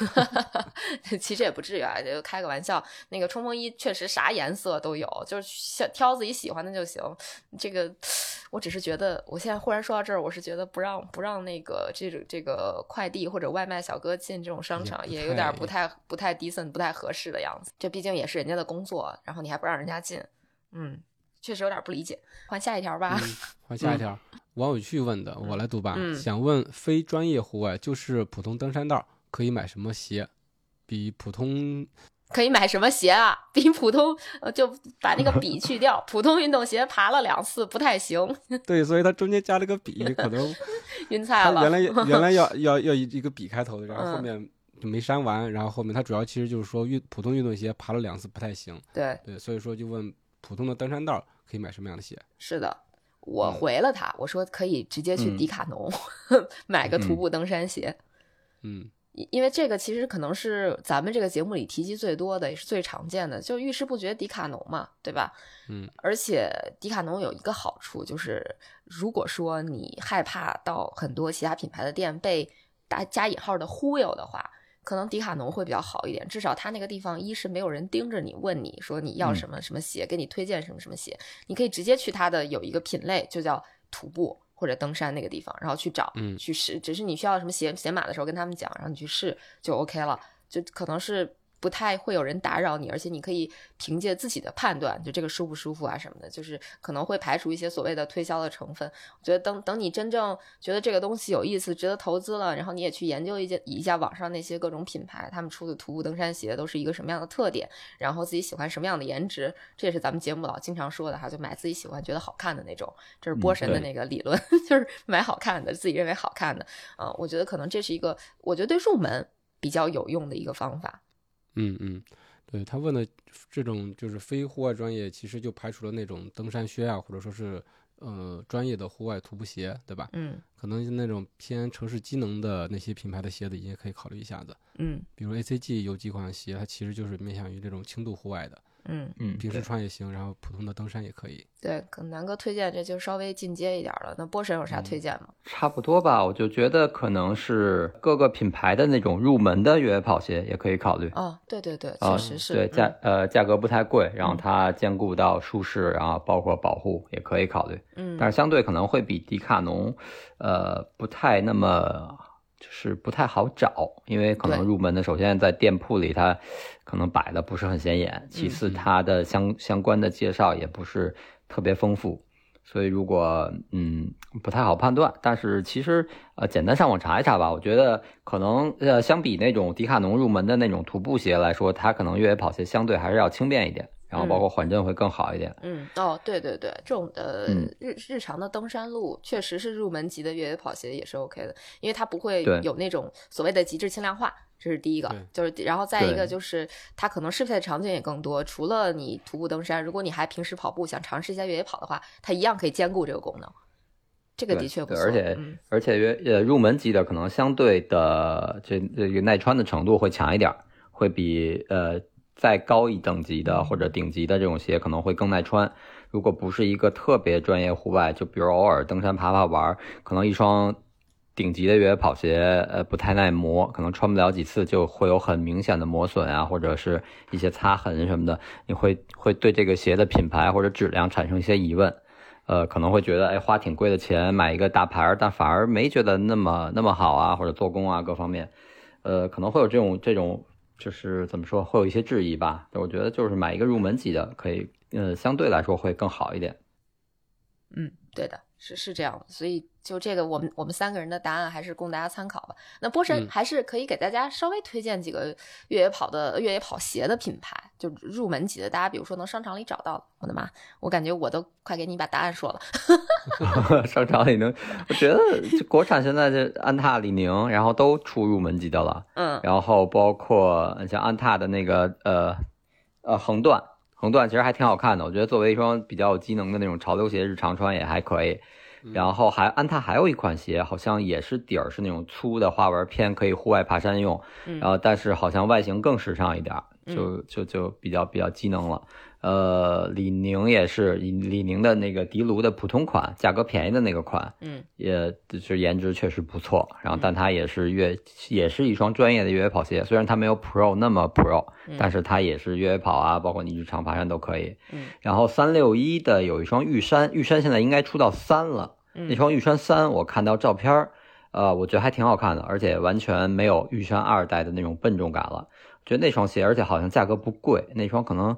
其实也不至于啊，就开个玩笑。那个冲锋衣确实啥颜色都有，就是挑自己喜欢的就行。这个我只是觉得，我现在忽然说到这儿，我是觉得不让不让那个这种这个快递或者外卖小哥进这种商场，也也有点太不太不太 decent、不太合适的样子。这毕竟也是人家的工作，然后你还不让人家进，嗯，确实有点不理解。换下一条吧。嗯，换下一条，王有趣问的，我来读吧。嗯想问非专业户外，就是普通登山道，可以买什么鞋？比普通 可以买什么鞋啊？比普通呃就把那个比去掉，普通运动鞋爬了两次不太行，对，所以它中间加了个比，可能晕菜了。它原来原来要要要一一个比开头的，然后后嗯面就没删完，然后后面它主要其实就是说运普通运动鞋爬了两次不太行，对，对，所以说就问普通的登山道可以买什么样的鞋？是的，我嗯。回了他，我说可以直接去嗯。迪卡侬、买个徒步登山鞋，嗯。因因为这个其实可能是咱们这个节目里提及最多的，也是最常见的，就遇事不决迪卡侬嘛，对吧？嗯，而且迪卡侬有一个好处，就是如果说你害怕到很多其他品牌的店被打加引号的忽悠的话，可能迪卡侬会比较好一点，至少它那个地方一是没有人盯着你问你说你要嗯什么什么鞋，给你推荐什么什么鞋，你可以直接去它的有一个品类，就叫徒步或者登山那个地方，然后去找，嗯去试，只是你需要什么鞋鞋码的时候跟他们讲，然后你去试就 OK 了，就可能是。不太会有人打扰你，而且你可以凭借自己的判断，就这个舒不舒服啊什么的，就是可能会排除一些所谓的推销的成分。我觉得等等你真正觉得这个东西有意思、值得投资了，然后你也去研究一下一下网上那些各种品牌，他们出的徒步登山鞋都是一个什么样的特点，然后自己喜欢什么样的颜值，这也是咱们节目老经常说的哈，就买自己喜欢、觉得好看的那种，这是波神的那个理论，就是买好看的，自己认为好看的啊、我觉得可能这是一个，我觉得对入门比较有用的一个方法。嗯嗯，对他问的这种就是非户外专业，其实就排除了那种登山靴啊，或者说是呃专业的户外徒步鞋，对吧？嗯可能那种偏城市机能的那些品牌的鞋子也可以考虑一下子。嗯比如 ACG 有几款鞋，它其实就是面向于这种轻度户外的，嗯，嗯，平时穿也行，然后普通的登山也可以。对，可能南哥推荐这就稍微进阶一点了。那波神有啥推荐吗？差不多吧，我就觉得可能是各个品牌的那种入门的越野跑鞋也可以考虑。哦，对对对，啊确实是。对嗯价呃价格不太贵，然后嗯它兼顾到舒适，然后包括保护也可以考虑，嗯，但是相对可能会比迪卡侬，呃不太那么就是不太好找，因为可能入门的首先在店铺里它可能摆的不是很显眼，其次嗯它的相相关的介绍也不是特别丰富。所以如果嗯不太好判断，但是其实呃简单上网查一查吧，我觉得可能呃相比那种迪卡侬入门的那种徒步鞋来说，它可能越野跑鞋相对还是要轻便一点，然后包括缓震会更好一点。嗯，哦，对对对，这种的嗯日日常的登山路，确实是入门级的越野跑鞋也是 OK 的，因为它不会有那种所谓的极致轻量化，这是第一个，就是然后再一个就是它可能适配的场景也更多。除了你徒步登山，如果你还平时跑步想尝试一下越野跑的话，它一样可以兼顾这个功能。这个的确不错，而且嗯而且越呃入门级的可能相对的这这个耐穿的程度会强一点儿，会比呃再高一等级的或者顶级的这种鞋可能会更耐穿。如果不是一个特别专业户外，就比如偶尔登山爬爬玩儿，可能一双顶级的越野跑鞋，呃，不太耐磨，可能穿不了几次就会有很明显的磨损啊，或者是一些擦痕什么的，你会会对这个鞋的品牌或者质量产生一些疑问，呃，可能会觉得，哎，花挺贵的钱买一个大牌，但反而没觉得那么那么好啊，或者做工啊各方面，呃，可能会有这种这种，就是怎么说，会有一些质疑吧。我觉得就是买一个入门级的，可以，呃，相对来说会更好一点。嗯，对的。是是这样的，所以就这个，我们我们三个人的答案还是供大家参考吧。那波神还是可以给大家稍微推荐几个越野跑的越野跑鞋的品牌，就入门级的，大家比如说能商场里找到的。我的妈，我感觉我都快给你把答案说了。商场里能，我觉得国产现在这安踏、李宁，然后都出入门级的了。嗯，然后包括像安踏的那个呃呃横断。横断其实还挺好看的，我觉得作为一双比较有机能的那种潮流鞋，日常穿也还可以。然后还安踏还有一款鞋，好像也是底儿是那种粗的花纹，偏可以户外爬山用。然后但是好像外形更时尚一点，就就就比较比较机能了。呃，李宁也是，李宁的那个迪卢的普通款，价格便宜的那个款，嗯，也就是颜值确实不错。然后，但它也是越也是一双专业的越野跑鞋，虽然它没有 Pro 那么 Pro，但是它也是越野跑啊，包括你日常爬山都可以。嗯，然后三六一的有一双玉山，玉山现在应该出到三了。嗯那双玉山三，我看到照片儿，呃，我觉得还挺好看的，而且完全没有玉山二代的那种笨重感了。觉得那双鞋，而且好像价格不贵，那双可能。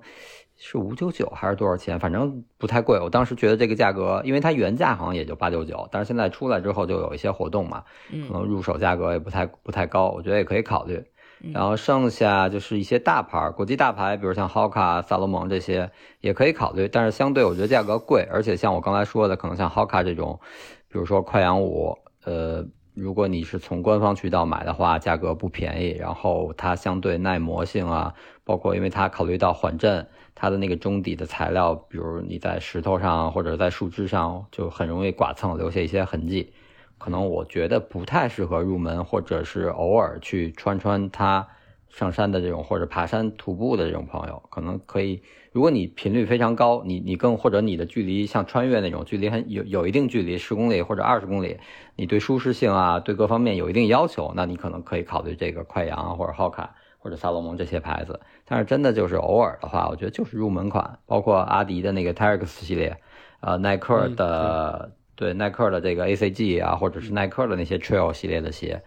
是五九九还是多少钱？反正不太贵。我当时觉得这个价格，因为它原价好像也就八九九，但是现在出来之后就有一些活动嘛，可能入手价格也不太不太高，我觉得也可以考虑。然后剩下就是一些大牌，国际大牌，比如像 Hoka、萨洛蒙这些也可以考虑，但是相对我觉得价格贵，而且像我刚才说的，可能像 Hoka 这种，比如说快羊五，呃，如果你是从官方渠道买的话，价格不便宜，然后它相对耐磨性啊，包括因为它考虑到缓震。它的那个中底的材料，比如你在石头上或者在树枝上，就很容易剐蹭，留下一些痕迹。可能我觉得不太适合入门，或者是偶尔去穿穿它上山的这种，或者爬山徒步的这种朋友，可能可以。如果你频率非常高，你你更或者你的距离像穿越那种距离很有有一定距离，十公里或者二十公里，你对舒适性啊，对各方面有一定要求，那你可能可以考虑这个快羊或者浩卡。或者萨洛蒙这些牌子，但是真的就是偶尔的话，我觉得就是入门款，包括阿迪的那个 Terrex 系列，呃，耐克的对耐克的这个 ACG 啊，或者是耐克的那些 Trail 系列的鞋，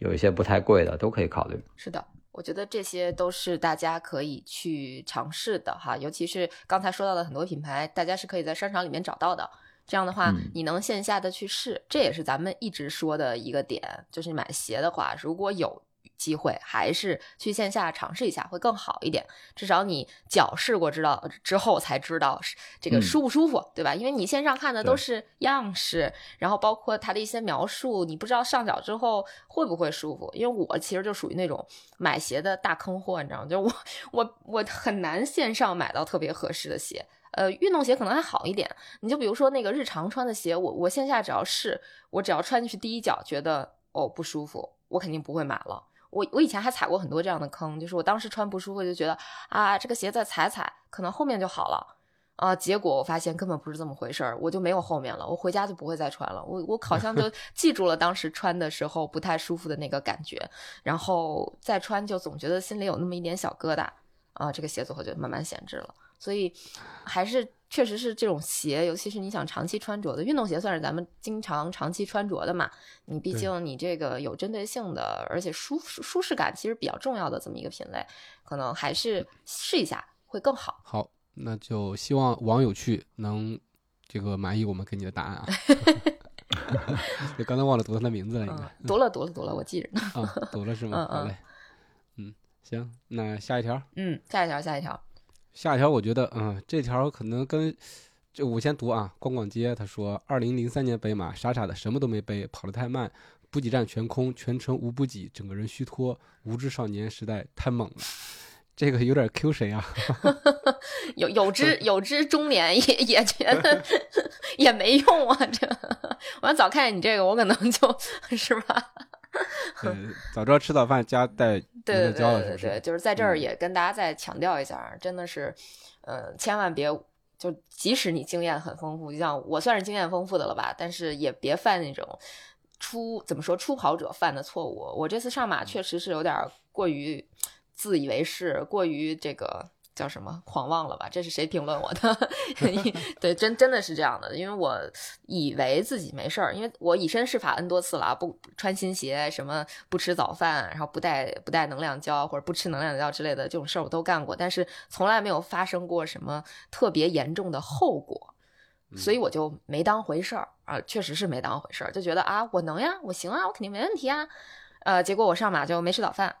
有一些不太贵的都可以考虑。是的，我觉得这些都是大家可以去尝试的哈，尤其是刚才说到的很多品牌，大家是可以在商场里面找到的。这样的话，你能线下的去试，这也是咱们一直说的一个点，就是买鞋的话，如果有。机会还是去线下尝试一下会更好一点，至少你脚试过，知道之后才知道这个舒不舒服，对吧？因为你线上看的都是样式，然后包括它的一些描述，你不知道上脚之后会不会舒服。因为我其实就属于那种买鞋的大坑货，你知道吗？就我我我很难线上买到特别合适的鞋。呃，运动鞋可能还好一点，你就比如说那个日常穿的鞋，我我线下只要试，我只要穿进去第一脚觉得哦不舒服，我肯定不会买了。我我以前还踩过很多这样的坑，就是我当时穿不舒服，就觉得啊，这个鞋再踩踩，可能后面就好了啊。结果我发现根本不是这么回事儿，我就没有后面了，我回家就不会再穿了。我我好像就 记住了当时穿的时候不太舒服的那个感觉，然后再穿就总觉得心里有那么一点小疙瘩啊。这个鞋子我就慢慢闲置了，所以还是。确实是这种鞋，尤其是你想长期穿着的运动鞋，算是咱们经常长期穿着的嘛。你毕竟你这个有针对性的，而且舒舒适感其实比较重要的这么一个品类，可能还是试一下会更好。好，那就希望网友去能这个满意我们给你的答案啊。你刚才忘了读他的名字了，应该读了读了读了，我记着呢。啊，读了是吗？好嘞。嗯，行，那下一条。嗯，下一条，下一条。下一条，我觉得，嗯，这条可能跟，这我先读啊。逛逛街，他说，二零零三年北马，傻傻的什么都没背，跑得太慢，补给站全空，全程无补给，整个人虚脱，无知少年时代太猛了。这个有点 Q 谁啊？有有知有知中年也也觉得 也没用啊。这 我要早看见你这个，我可能就是吧。早知道吃早饭加带对对对对对，就是在这儿也跟大家再强调一下，真的是，呃，千万别就即使你经验很丰富，就像我算是经验丰富的了吧，但是也别犯那种初怎么说初跑者犯的错误。我这次上马确实是有点过于自以为是，过于这个。叫什么狂妄了吧？这是谁评论我的？对，真真的是这样的，因为我以为自己没事儿，因为我以身试法 N 多次了，不穿新鞋，什么不吃早饭，然后不带不带能量胶或者不吃能量胶之类的这种事儿我都干过，但是从来没有发生过什么特别严重的后果，所以我就没当回事儿啊，确实是没当回事儿，就觉得啊，我能呀，我行啊，我肯定没问题啊，呃，结果我上马就没吃早饭。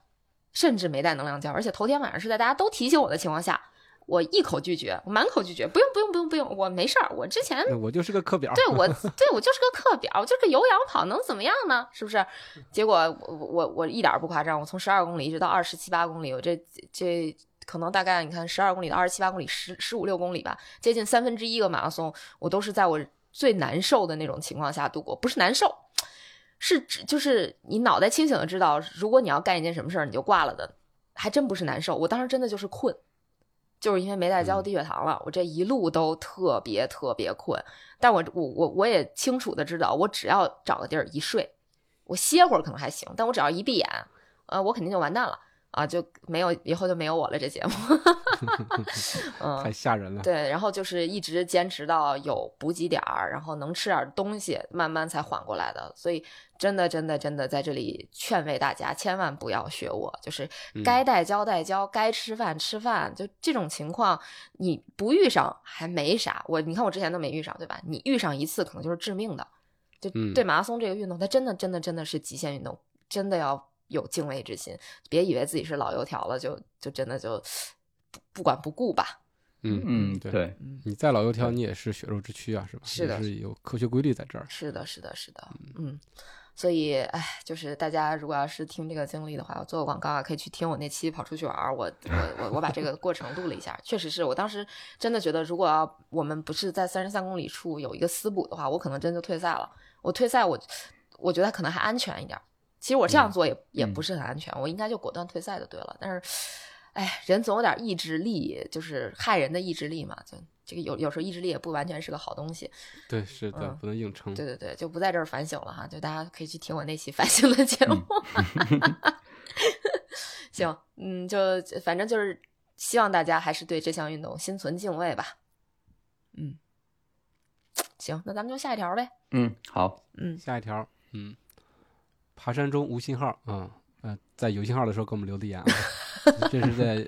甚至没带能量胶，而且头天晚上是在大家都提醒我的情况下，我一口拒绝，我满口拒绝，不用不用不用不用，我没事儿，我之前 我就是个课表，对我对我就是个课表，我就是个有氧跑，能怎么样呢？是不是？结果我我我一点不夸张，我从十二公里一直到二十七八公里，我这这可能大概你看十二公里到二十七八公里，十十五六公里吧，接近三分之一个马拉松，我都是在我最难受的那种情况下度过，不是难受。是指就是你脑袋清醒的知道，如果你要干一件什么事儿，你就挂了的，还真不是难受。我当时真的就是困，就是因为没带交低血糖了，我这一路都特别特别困。但我我我我也清楚的知道，我只要找个地儿一睡，我歇会儿可能还行，但我只要一闭眼，呃，我肯定就完蛋了。啊，就没有以后就没有我了这节目，嗯，太吓人了。对，然后就是一直坚持到有补给点儿，然后能吃点东西，慢慢才缓过来的。所以真的真的真的在这里劝慰大家，千万不要学我，就是该带胶带胶，该吃饭吃饭。就这种情况，你不遇上还没啥。我你看我之前都没遇上，对吧？你遇上一次可能就是致命的。就对马拉松这个运动，它真的真的真的是极限运动，真的要。有敬畏之心，别以为自己是老油条了，就就真的就不不管不顾吧。嗯嗯，对，你再老油条，你也是血肉之躯啊，是吧？是的，是有科学规律在这儿。是的，是的，是的。嗯，所以，哎，就是大家如果要是听这个经历的话，我做个广告啊，可以去听我那期跑出去玩，我我我我把这个过程录了一下，确实是我当时真的觉得，如果要我们不是在三十三公里处有一个私补的话，我可能真就退赛了。我退赛，我我觉得可能还安全一点。其实我这样做也也不是很安全，我应该就果断退赛就对了。但是，哎，人总有点意志力，就是害人的意志力嘛。就这个有有时候意志力也不完全是个好东西。对，是的，不能硬撑。对对对，就不在这儿反省了哈。就大家可以去听我那期反省的节目。行，嗯，就反正就是希望大家还是对这项运动心存敬畏吧。嗯，行，那咱们就下一条呗。嗯，好。嗯，下一条。嗯。爬山中无信号，嗯。呃，在有信号的时候给我们留的言啊，这是在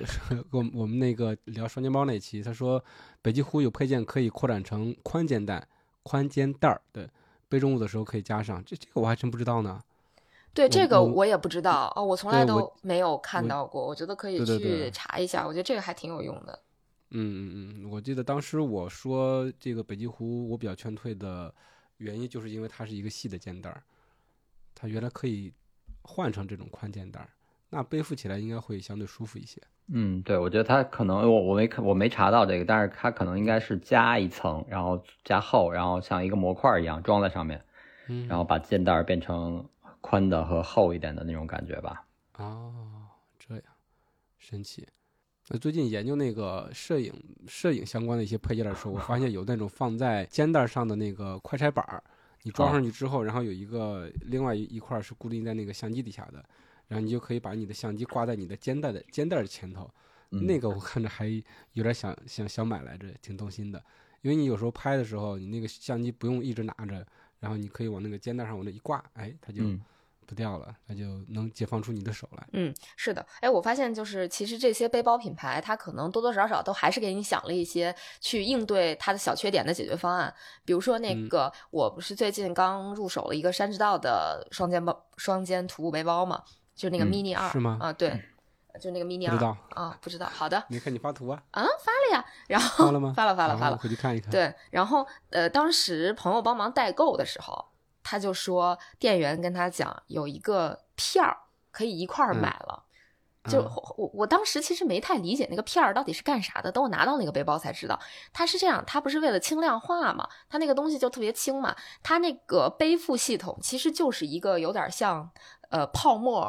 我我们那个聊双肩包那期，他说北极狐有配件可以扩展成宽肩带、宽肩带儿，对，背重物的时候可以加上，这这个我还真不知道呢。对，这个我也不知道哦，我从来都没有看到过，我觉得可以去查一下，我觉得这个还挺有用的。嗯嗯嗯，我记得当时我说这个北极狐我比较劝退的原因，就是因为它是一个细的肩带儿。它原来可以换成这种宽肩带，那背负起来应该会相对舒服一些。嗯，对，我觉得它可能我我没看我没查到这个，但是它可能应该是加一层，然后加厚，然后像一个模块一样装在上面，然后把肩带变成宽的和厚一点的那种感觉吧。哦，这样神奇。那最近研究那个摄影摄影相关的一些配件的时候，我发现有那种放在肩带上的那个快拆板儿。你装上去之后，然后有一个另外一一块是固定在那个相机底下的，然后你就可以把你的相机挂在你的肩带的肩带的前头。那个我看着还有点想想想买来着，挺动心的。因为你有时候拍的时候，你那个相机不用一直拿着，然后你可以往那个肩带上往那一挂，哎，它就。不掉了，那就能解放出你的手来。嗯，是的，哎，我发现就是其实这些背包品牌，它可能多多少少都还是给你想了一些去应对它的小缺点的解决方案。比如说那个，我不是最近刚入手了一个山之道的双肩包、双肩徒步背包嘛，就那个 mini 二，是吗？啊，对，就那个 mini 二。不知道啊，不知道。好的，没看你发图啊？啊，发了呀。然后发了吗？发了，发了，发了。回去看一看。对，然后呃，当时朋友帮忙代购的时候。他就说，店员跟他讲有一个片儿可以一块儿买了，就我我当时其实没太理解那个片儿到底是干啥的，等我拿到那个背包才知道，它是这样，它不是为了轻量化嘛，它那个东西就特别轻嘛，它那个背负系统其实就是一个有点像呃泡沫，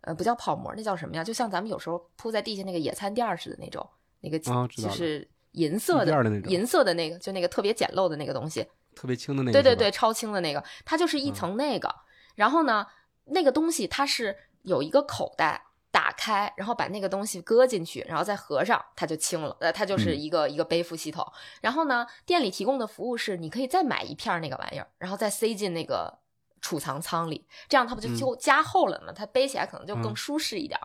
呃不叫泡沫，那叫什么呀？就像咱们有时候铺在地下那个野餐垫似的那种，那个就是银色的银色的那个，就那个特别简陋的那个东西。特别轻的那个，对对对，超轻的那个，它就是一层那个，然后呢，那个东西它是有一个口袋。打开，然后把那个东西搁进去，然后再合上，它就轻了。呃，它就是一个、一个背负系统。然后呢，店里提供的服务是，你可以再买一片那个玩意儿，然后再塞进那个储藏仓里，这样它不就就加厚了吗？它背起来可能就更舒适一点。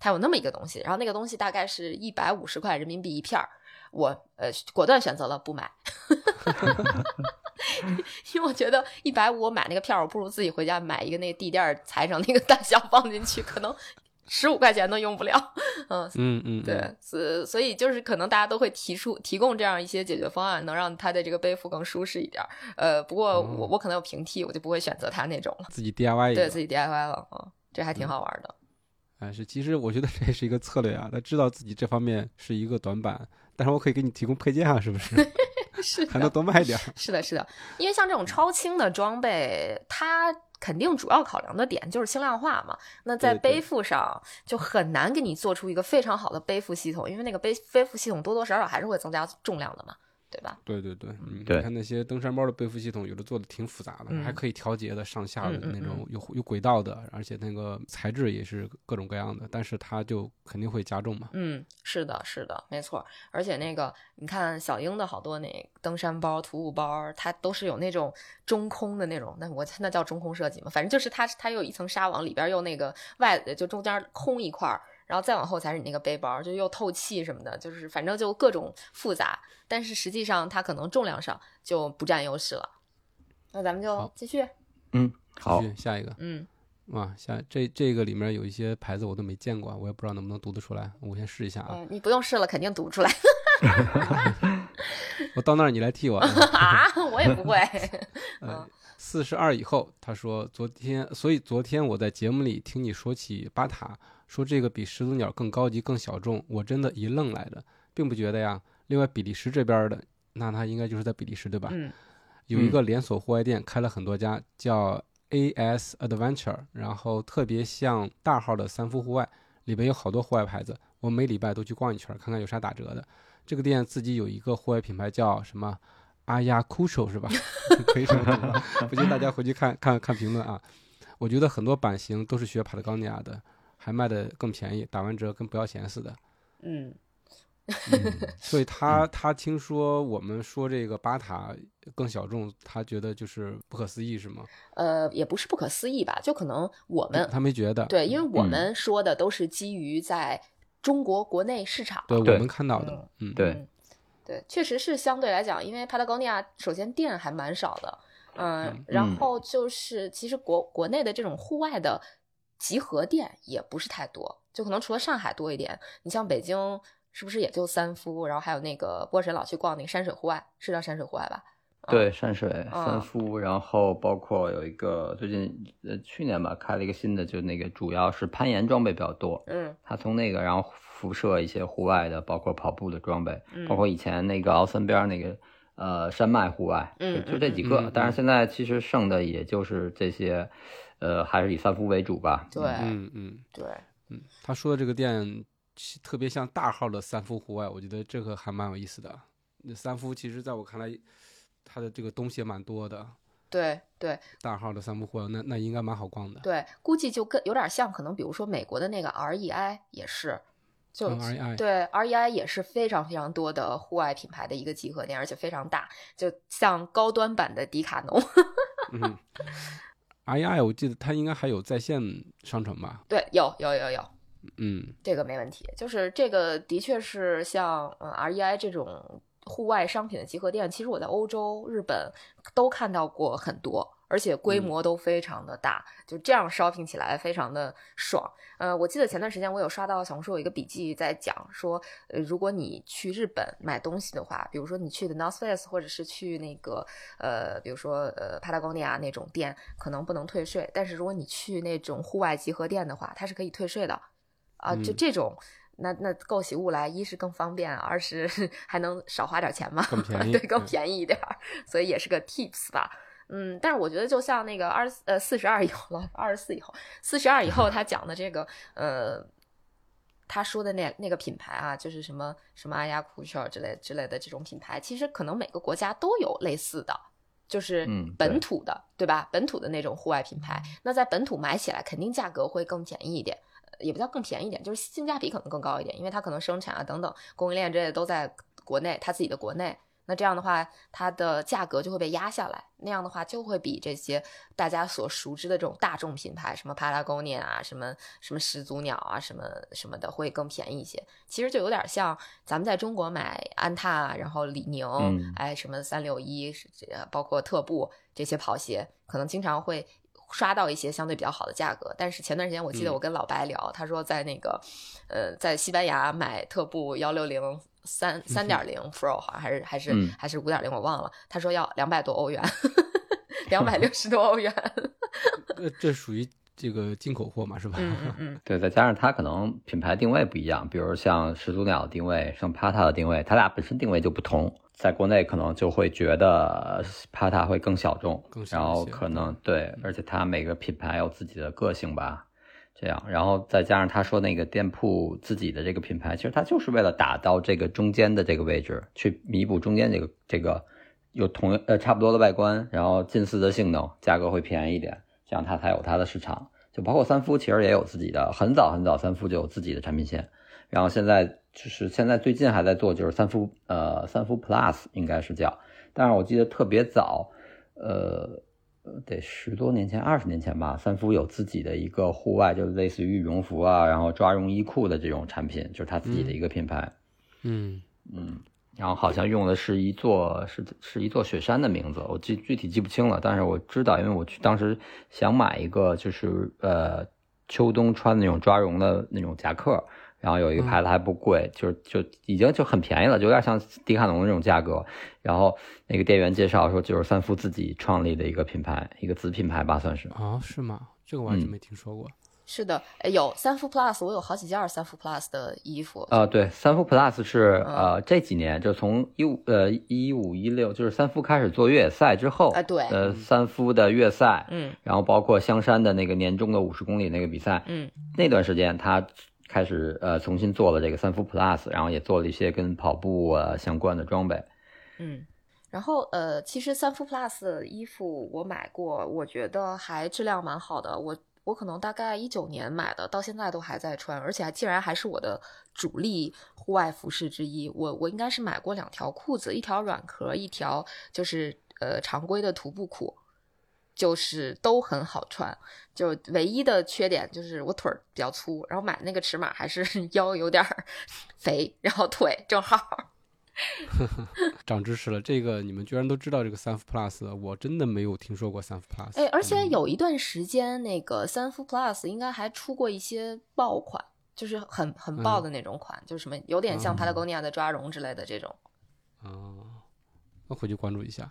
它有那么一个东西，然后那个东西大概是一百五十块人民币一片儿。我呃果断选择了不买，因为我觉得一百五我买那个片儿，我不如自己回家买一个那个地垫裁成那个大小放进去，可能。十五块钱都用不了，嗯嗯嗯，对，所所以就是可能大家都会提出提供这样一些解决方案，能让他的这个背负更舒适一点。呃，不过我我可能有平替，我就不会选择他那种了，自己 DIY 一对自己 DIY 了啊，这还挺好玩的。哎，是，其实我觉得这是一个策略啊，他知道自己这方面是一个短板，但是我可以给你提供配件啊，是不是？是，还能多卖点。是的，是的，因为像这种超轻的装备，它。肯定主要考量的点就是轻量化嘛，那在背负上就很难给你做出一个非常好的背负系统，因为那个背背负系统多多少少还是会增加重量的嘛。对吧？对对对，嗯，你看那些登山包的背负系统，有的做的挺复杂的，还可以调节的上下的那种，有有轨道的，而且那个材质也是各种各样的，但是它就肯定会加重嘛。嗯，是的，是的，没错。而且那个，你看小英的好多那登山包、徒步包，它都是有那种中空的那种，那我那叫中空设计嘛，反正就是它它有一层纱网，里边又那个外就中间空一块儿。然后再往后才是你那个背包，就又透气什么的，就是反正就各种复杂，但是实际上它可能重量上就不占优势了。那咱们就继续，嗯，好，下一个，嗯，哇，下这这个里面有一些牌子我都没见过，我也不知道能不能读得出来，我先试一下啊。你不用试了，肯定读不出来。我到那儿你来替我啊，我也不会。嗯，四十二以后，他说昨天，所以昨天我在节目里听你说起巴塔。说这个比始祖鸟更高级、更小众，我真的一愣来的，并不觉得呀。另外，比利时这边的，那它应该就是在比利时对吧？嗯。有一个连锁户外店，开了很多家，叫 AS Adventure，然后特别像大号的三夫户外，里边有好多户外牌子，我每礼拜都去逛一圈，看看有啥打折的。这个店自己有一个户外品牌叫什么阿亚库手是吧？可以这么读，不信大家回去看看看评论啊。我觉得很多版型都是学帕特高尼亚的。还卖的更便宜，打完折跟不要钱似的。嗯，所以 他他听说我们说这个巴塔更小众，他觉得就是不可思议，是吗？呃，也不是不可思议吧，就可能我们他没觉得。对，因为我们说的都是基于在中国国内市场，对我们看到的，嗯，对，对，确实是相对来讲，因为帕拉高尼亚首先店还蛮少的，嗯，然后就是其实国国内的这种户外的。集合店也不是太多，就可能除了上海多一点。你像北京，是不是也就三夫？然后还有那个波神老去逛那个山水户外，是叫山水户外吧？对，山水三夫。然后包括有一个最近呃去年吧开了一个新的，就那个主要是攀岩装备比较多。嗯，他从那个然后辐射一些户外的，包括跑步的装备，包括以前那个奥森边那个呃山脉户外，嗯，就这几个。但是现在其实剩的也就是这些。呃，还是以三夫为主吧。对，嗯嗯，对，嗯，他说的这个店特别像大号的三夫户外，我觉得这个还蛮有意思的。那三夫其实在我看来，它的这个东西也蛮多的。对对，大号的三夫户外，那那应该蛮好逛的。对，估计就跟有点像，可能比如说美国的那个 REI 也是，就 REI 对 REI 也是非常非常多的户外品牌的一个集合店，而且非常大，就像高端版的迪卡侬。嗯。R E I，我记得它应该还有在线商城吧？对，有有有有，嗯，这个没问题。就是这个的确是像嗯 R E I 这种户外商品的集合店，其实我在欧洲、日本都看到过很多。而且规模都非常的大，就这样 shopping 起来非常的爽。呃，我记得前段时间我有刷到小红书有一个笔记在讲说，呃，如果你去日本买东西的话，比如说你去的 North Face 或者是去那个呃，比如说呃 Patagonia 那种店，可能不能退税。但是如果你去那种户外集合店的话，它是可以退税的。啊，就这种，那那购起物来，一是更方便，二是 还能少花点钱嘛，更便宜，对，更便宜一点，所以也是个 tips 吧。嗯，但是我觉得就像那个二呃四十二以后了，二十四以后，四十二以后他讲的这个呃，他说的那那个品牌啊，就是什么什么阿亚库尔之类之类的这种品牌，其实可能每个国家都有类似的，就是嗯本土的，对吧？本土的那种户外品牌，那在本土买起来肯定价格会更便宜一点。呃也不叫更便宜一点，就是性价比可能更高一点，因为它可能生产啊等等供应链这些都在国内，它自己的国内。那这样的话，它的价格就会被压下来，那样的话就会比这些大家所熟知的这种大众品牌，什么 Patagonia 啊，什么什么始祖鸟啊，什么什么的，会更便宜一些。其实就有点像咱们在中国买安踏，然后李宁，嗯哎，什么三六一，是这包括特步这些跑鞋，可能经常会刷到一些相对比较好的价格。但是前段时间我记得嗯我跟老白聊，他说在那个呃，在西班牙买特步幺六零三三点零 Pro 好像还是还是、嗯还是五点零，我忘了。他说要两百多欧元，两百六十多欧元。呃，这属于这个进口货嘛，是吧？嗯嗯 嗯，对，再加上它可能品牌定位不一样，比如像始祖鸟的定位，像 Pata 的定位，它俩本身定位就不同，在国内可能就会觉得 Pata 会更小众，更小一然后可能对，而且它每个品牌有自己的个性吧，这样，然后再加上他说那个店铺自己的这个品牌，其实它就是为了打到这个中间的这个位置，去弥补中间这个这个有同呃差不多的外观，然后近似的性能，价格会便宜一点，这样它才有它的市场。就包括三夫，其实也有自己的，很早很早三夫就有自己的产品线，然后现在就是现在最近还在做，就是三夫呃三夫 Plus 应该是叫，但是我记得特别早，呃。呃得十多年前、二十年前吧，三夫有自己的一个户外，就类似于羽绒服啊，然后抓绒衣裤的这种产品，就是他自己的一个品牌。嗯，嗯，然后好像用的是一座是是一座雪山的名字，我记具体记不清了，但是我知道，因为我去当时想买一个就是呃秋冬穿的那种抓绒的那种夹克，然后有一个牌子还不贵，就是就已经就很便宜了，就有点像迪卡侬的那种价格。然后那个店员介绍说，就是三夫自己创立的一个品牌，一个子品牌吧，算是。啊，是吗？这个我还真嗯没听说过。是的，哎有三夫 Plus，我有好几件三夫 Plus 的衣服。呃，对，三夫 Plus 是嗯呃这几年就从一五呃一五一六，就是三夫开始做越野赛之后，啊对呃三夫的越赛，嗯然后包括香山的那个年终的五十公里那个比赛，嗯那段时间他开始呃重新做了这个三夫 Plus，然后也做了一些跟跑步啊相关的装备。嗯。然后呃，其实三夫 Plus 衣服我买过，我觉得还质量蛮好的。我我可能大概一九年买的，到现在都还在穿，而且还竟然还是我的主力户外服饰之一。我我应该是买过两条裤子，一条软壳，一条就是呃常规的徒步裤，就是都很好穿。就唯一的缺点就是我腿儿比较粗，然后买那个尺码还是 腰有点儿肥，然后腿正好。长知识了，这个你们居然都知道这个三福 Plus，我真的没有听说过三福 Plus。哎，而且嗯有一段时间，那个三夫 Plus 应该还出过一些爆款，就是很很爆的那种款，就是什么有点像嗯 Patagonia 的抓绒之类的这种。哦，那回去关注一下。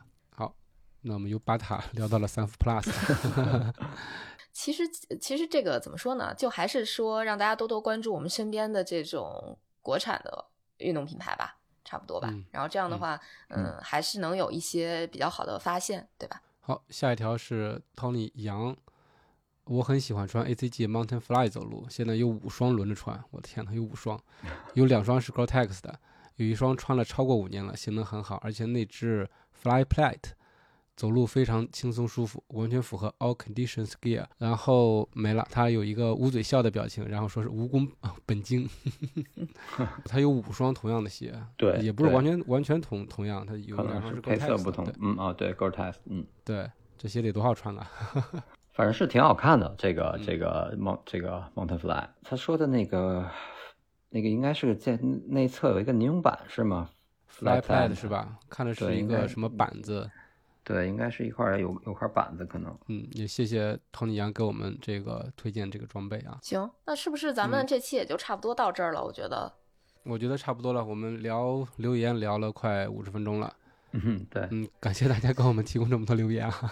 好，那我们由巴塔 聊到了三福 Plus。其实，其实这个怎么说呢？就还是说让大家多多关注我们身边的这种国产的运动品牌吧，差不多吧。嗯然后这样的话，嗯，还是能有一些比较好的发现，对吧？好，下一条是 Tony 杨，我很喜欢穿 ACG Mountain Fly 走路，现在有五双轮着穿，我的天呐，有五双，有两双是 Gore-Tex 的，有一双穿了超过五年了，性能很好，而且内置 Fly Plate，走路非常轻松舒服，完全符合 All Conditions Gear。然后没了，他有一个捂嘴笑的表情，然后说是蜈蚣啊 本精，他有五双同样的鞋，对也不是完全完全同同样，他有可两双能是配色不同，嗯啊，对，Gore-Tex，嗯，对，这鞋得多好穿啊！反正是挺好看的。这个嗯这个 Mount 这个 Mountain Fly，他说的那个那个应该是在内侧有一个尼龙板是吗 Fly Pad 是吧？看的是一个什么板子？对，应该是一块儿有有块板子可能。嗯，也谢谢 Tony 杨给我们这个推荐这个装备啊。行，那是不是咱们嗯这期也就差不多到这儿了？我觉得，我觉得差不多了，我们聊留言聊了快五十分钟了。嗯，对，嗯，感谢大家给我们提供这么多留言啊。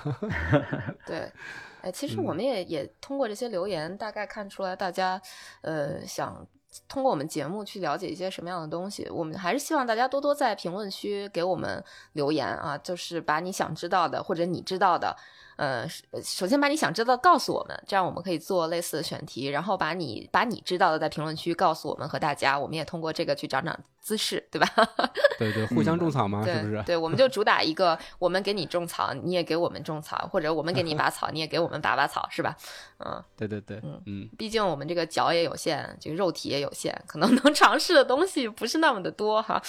对，哎，其实我嗯们也、也通过这些留言，大概看出来大家，呃，想通过我们节目去了解一些什么样的东西。我们还是希望大家多多在评论区给我们留言啊，就是把你想知道的或者你知道的，呃，首先把你想知道的告诉我们，这样我们可以做类似的选题，然后把你把你知道的在评论区告诉我们和大家，我们也通过这个去涨涨姿势，对吧？对对，互相种草嘛，是对不是？对，我们就主打一个，我们给你种草，你也给我们种草，或者我们给你 拔草，你也给我们拔拔草，是吧？嗯，对对对，嗯嗯，毕竟我们这个脚也有限，这个肉体也有限，可能能尝试的东西不是那么的多哈。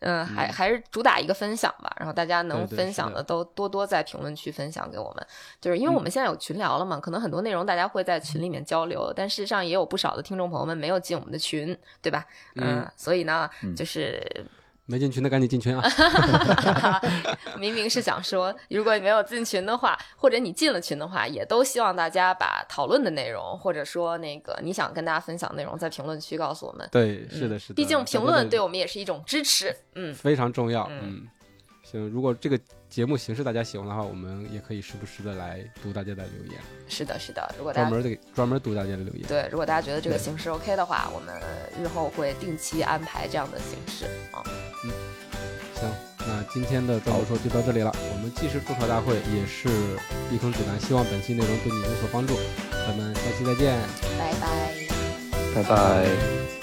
嗯，还还是主打一个分享吧，然后大家能分享的都多多在评论区分享给我们，就是因为我们现在有群聊了嘛，可能很多内容大家会在群里面交流，但事实上也有不少的听众朋友们没有进我们的群，对吧？嗯，所以呢，就是没进群的赶紧进群啊！明明是想说，如果你没有进群的话，或者你进了群的话，也都希望大家把讨论的内容，或者说那个你想跟大家分享的内容，在评论区告诉我们。对，是的，是的。毕竟评论对我我们也是一种支持。嗯，非常重要。嗯嗯，行，如果这个节目形式大家喜欢的话，我们也可以时不时的来读大家的留言，是的，是的。如果大家专门的专门读大家的留言。对，如果大家觉得这个形式 OK 的话，我们日后会定期安排这样的形式啊。嗯行，那今天的专播说就到这里了。我们既是吐槽大会，也是避坑指南，希望本期内容对你有所帮助。咱们下期再见。拜拜。拜拜。